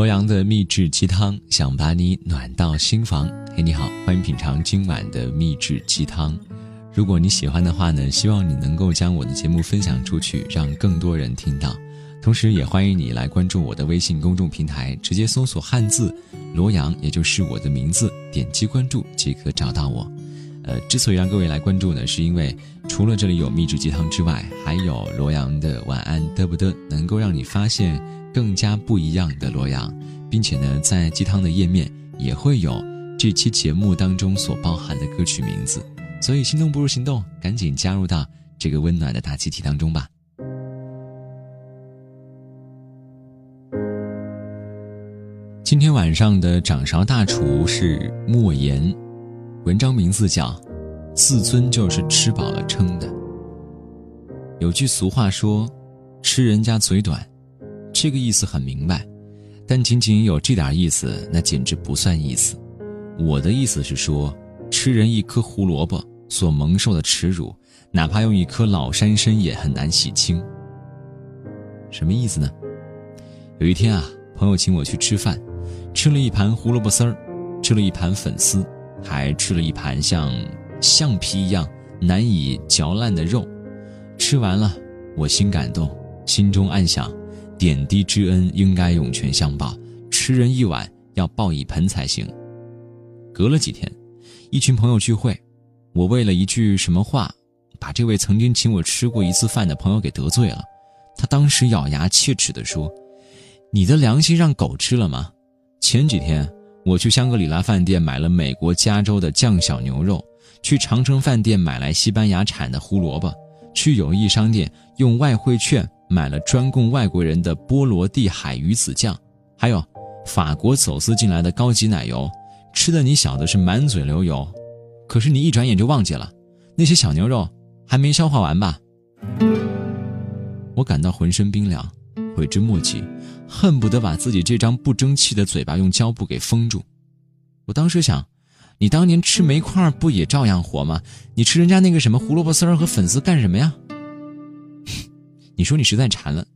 罗阳的秘制鸡汤，想把你暖到心房。嘿，你好，欢迎品尝今晚的秘制鸡汤。如果你喜欢的话呢，希望你能够将我的节目分享出去，让更多人听到。同时，也欢迎你来关注我的微信公众平台，直接搜索汉字“罗阳”，也就是我的名字，点击关注即可找到我。呃，之所以让各位来关注呢，是因为除了这里有秘制鸡汤之外，还有罗阳的晚安嘚不嘚，能够让你发现。更加不一样的罗阳，并且呢，在鸡汤的页面也会有这期节目当中所包含的歌曲名字，所以心动不如行动，赶紧加入到这个温暖的大集体当中吧。今天晚上的掌勺大厨是莫言，文章名字叫《自尊就是吃饱了撑的》。有句俗话说：“吃人家嘴短。”这个意思很明白，但仅仅有这点意思，那简直不算意思。我的意思是说，吃人一颗胡萝卜所蒙受的耻辱，哪怕用一颗老山参也很难洗清。什么意思呢？有一天啊，朋友请我去吃饭，吃了一盘胡萝卜丝儿，吃了一盘粉丝，还吃了一盘像橡皮一样难以嚼烂的肉。吃完了，我心感动，心中暗想。点滴之恩应该涌泉相报，吃人一碗要报一盆才行。隔了几天，一群朋友聚会，我为了一句什么话，把这位曾经请我吃过一次饭的朋友给得罪了。他当时咬牙切齿地说：“你的良心让狗吃了吗？”前几天我去香格里拉饭店买了美国加州的酱小牛肉，去长城饭店买来西班牙产的胡萝卜，去友谊商店用外汇券。买了专供外国人的波罗的海鱼子酱，还有法国走私进来的高级奶油，吃的你小子是满嘴流油。可是你一转眼就忘记了，那些小牛肉还没消化完吧？我感到浑身冰凉，悔之莫及，恨不得把自己这张不争气的嘴巴用胶布给封住。我当时想，你当年吃煤块不也照样活吗？你吃人家那个什么胡萝卜丝儿和粉丝干什么呀？你说你实在馋了，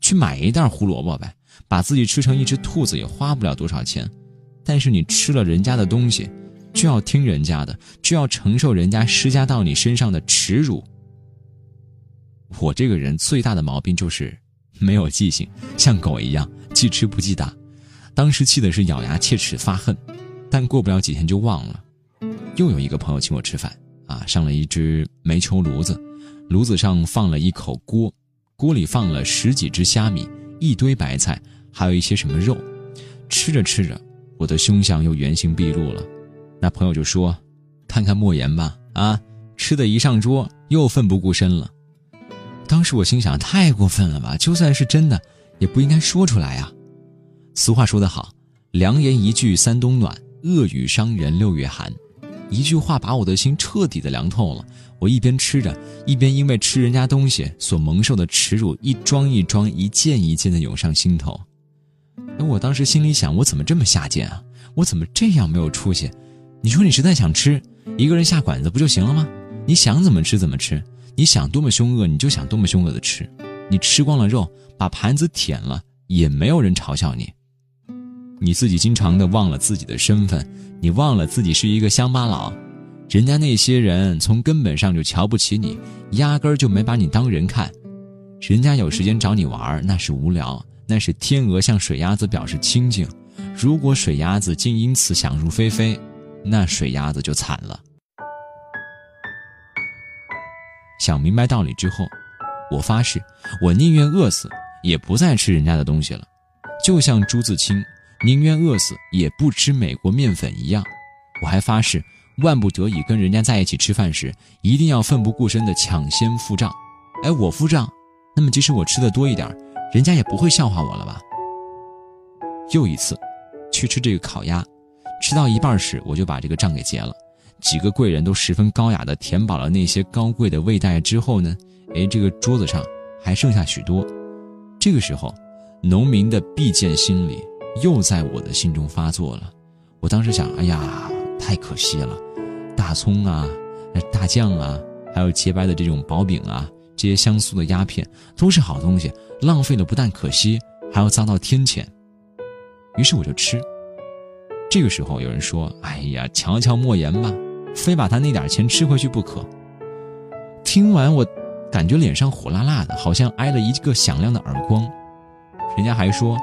去买一袋胡萝卜呗，把自己吃成一只兔子也花不了多少钱。但是你吃了人家的东西，就要听人家的，就要承受人家施加到你身上的耻辱。我这个人最大的毛病就是没有记性，像狗一样记吃不记打。当时气的是咬牙切齿发恨，但过不了几天就忘了。又有一个朋友请我吃饭啊，上了一只煤球炉子，炉子上放了一口锅。锅里放了十几只虾米，一堆白菜，还有一些什么肉。吃着吃着，我的凶相又原形毕露了。那朋友就说：“看看莫言吧，啊，吃的一上桌又奋不顾身了。”当时我心想：太过分了吧！就算是真的，也不应该说出来呀。俗话说得好：“良言一句三冬暖，恶语伤人六月寒。”一句话把我的心彻底的凉透了。我一边吃着，一边因为吃人家东西所蒙受的耻辱，一桩一桩、一件一件的涌上心头。而我当时心里想：我怎么这么下贱啊？我怎么这样没有出息？你说你实在想吃，一个人下馆子不就行了吗？你想怎么吃怎么吃，你想多么凶恶你就想多么凶恶的吃。你吃光了肉，把盘子舔了，也没有人嘲笑你。你自己经常的忘了自己的身份，你忘了自己是一个乡巴佬。人家那些人从根本上就瞧不起你，压根儿就没把你当人看。人家有时间找你玩那是无聊；那是天鹅向水鸭子表示亲近。如果水鸭子竟因此想入非非，那水鸭子就惨了。想明白道理之后，我发誓，我宁愿饿死，也不再吃人家的东西了。就像朱自清宁愿饿死也不吃美国面粉一样，我还发誓。万不得已跟人家在一起吃饭时，一定要奋不顾身的抢先付账。哎，我付账，那么即使我吃的多一点，人家也不会笑话我了吧？又一次，去吃这个烤鸭，吃到一半时，我就把这个账给结了。几个贵人都十分高雅的填饱了那些高贵的味带之后呢，哎，这个桌子上还剩下许多。这个时候，农民的必见心理又在我的心中发作了。我当时想，哎呀，太可惜了。大葱啊，大酱啊，还有洁白的这种薄饼啊，这些香酥的鸦片都是好东西，浪费了不但可惜，还要遭到天谴。于是我就吃。这个时候有人说：“哎呀，瞧瞧莫言吧，非把他那点钱吃回去不可。”听完我，感觉脸上火辣辣的，好像挨了一个响亮的耳光。人家还说：“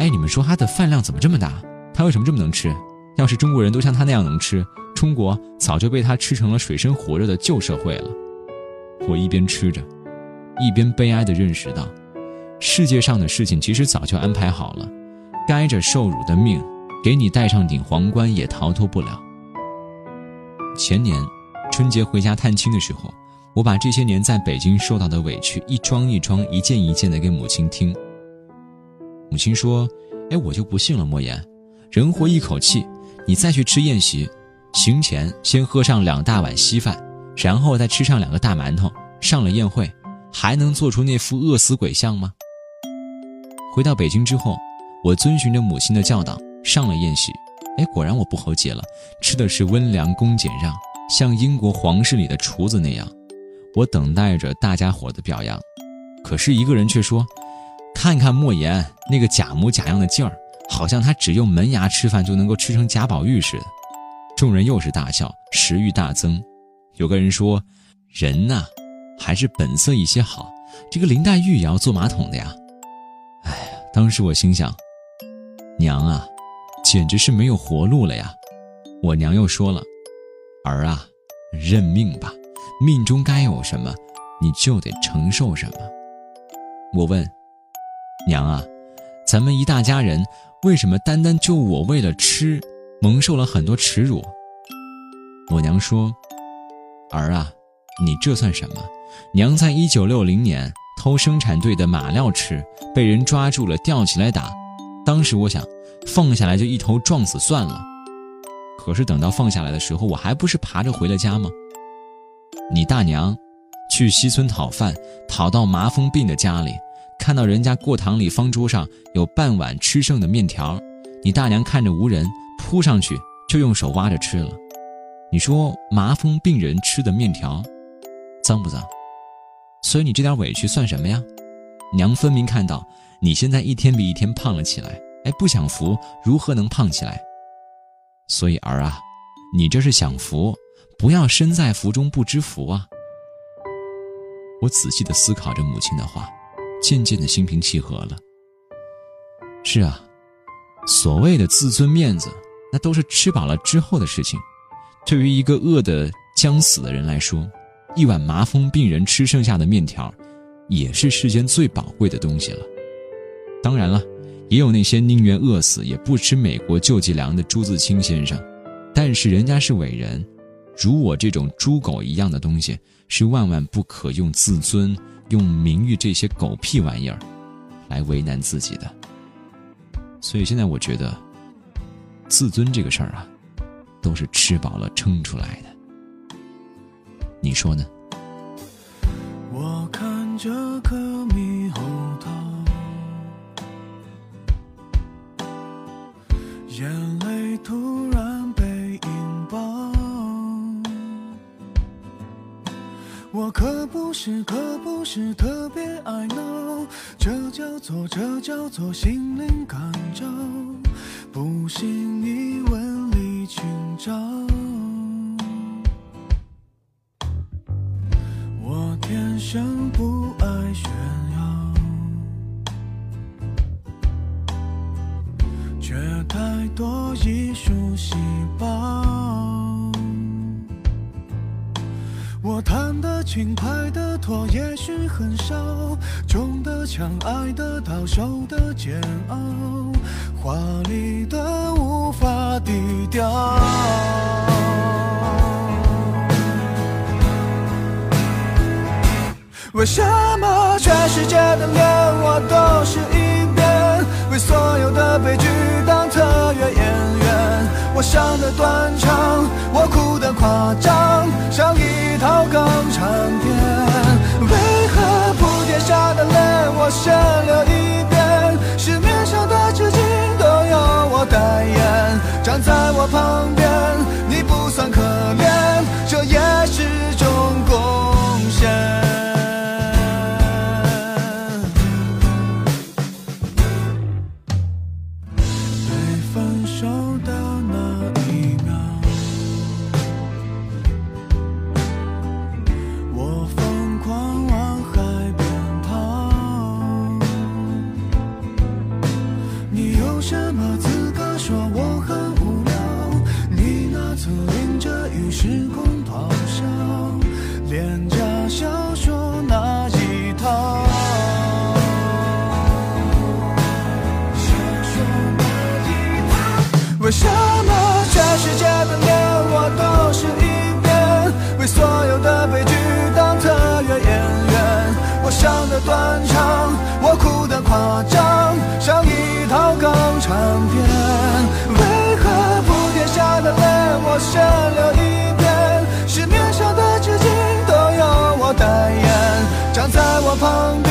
哎，你们说他的饭量怎么这么大？他为什么这么能吃？要是中国人都像他那样能吃，中国早就被他吃成了水深火热的旧社会了。”我一边吃着，一边悲哀地认识到，世界上的事情其实早就安排好了，该着受辱的命，给你戴上顶皇冠也逃脱不了。前年春节回家探亲的时候，我把这些年在北京受到的委屈一桩一桩、一件一件的给母亲听。母亲说：“哎，我就不信了，莫言，人活一口气，你再去吃宴席，行前先喝上两大碗稀饭。”然后再吃上两个大馒头，上了宴会，还能做出那副饿死鬼相吗？回到北京之后，我遵循着母亲的教导，上了宴席。哎，果然我不喉结了，吃的是温良恭俭让，像英国皇室里的厨子那样。我等待着大家伙的表扬，可是一个人却说：“看看莫言那个假模假样的劲儿，好像他只用门牙吃饭就能够吃成贾宝玉似的。”众人又是大笑，食欲大增。有个人说：“人呐，还是本色一些好。这个林黛玉也要坐马桶的呀。”哎呀，当时我心想：“娘啊，简直是没有活路了呀！”我娘又说了：“儿啊，认命吧，命中该有什么，你就得承受什么。”我问：“娘啊，咱们一大家人，为什么单单就我为了吃，蒙受了很多耻辱？”我娘说。儿啊，你这算什么？娘在一九六零年偷生产队的马料吃，被人抓住了，吊起来打。当时我想，放下来就一头撞死算了。可是等到放下来的时候，我还不是爬着回了家吗？你大娘去西村讨饭，讨到麻风病的家里，看到人家过堂里方桌上有半碗吃剩的面条，你大娘看着无人，扑上去就用手挖着吃了。你说麻风病人吃的面条，脏不脏？所以你这点委屈算什么呀？娘分明看到你现在一天比一天胖了起来，哎，不享福如何能胖起来？所以儿啊，你这是享福，不要身在福中不知福啊！我仔细的思考着母亲的话，渐渐的心平气和了。是啊，所谓的自尊面子，那都是吃饱了之后的事情。对于一个饿得将死的人来说，一碗麻风病人吃剩下的面条，也是世间最宝贵的东西了。当然了，也有那些宁愿饿死也不吃美国救济粮的朱自清先生，但是人家是伟人，如我这种猪狗一样的东西，是万万不可用自尊、用名誉这些狗屁玩意儿，来为难自己的。所以现在我觉得，自尊这个事儿啊。都是吃饱了撑出来的，你说呢？我看着颗猕猴桃，眼泪突然被引爆。我可不是，可不是特别爱闹，这叫做，这叫做心灵感召。不信你问李清照，我天生不爱炫耀，却太多艺术细胞。轻，快的拖，也许很少，重的枪，爱得到，受的煎熬。华丽的无法低调，为什么全世界的脸我都是一遍？为所有的悲剧当特约演员？我伤的断肠，我哭的夸张，像一套港产片。为何铺天下的泪我先流一遍？市面上的纸巾都由我。代言站在我旁边，旁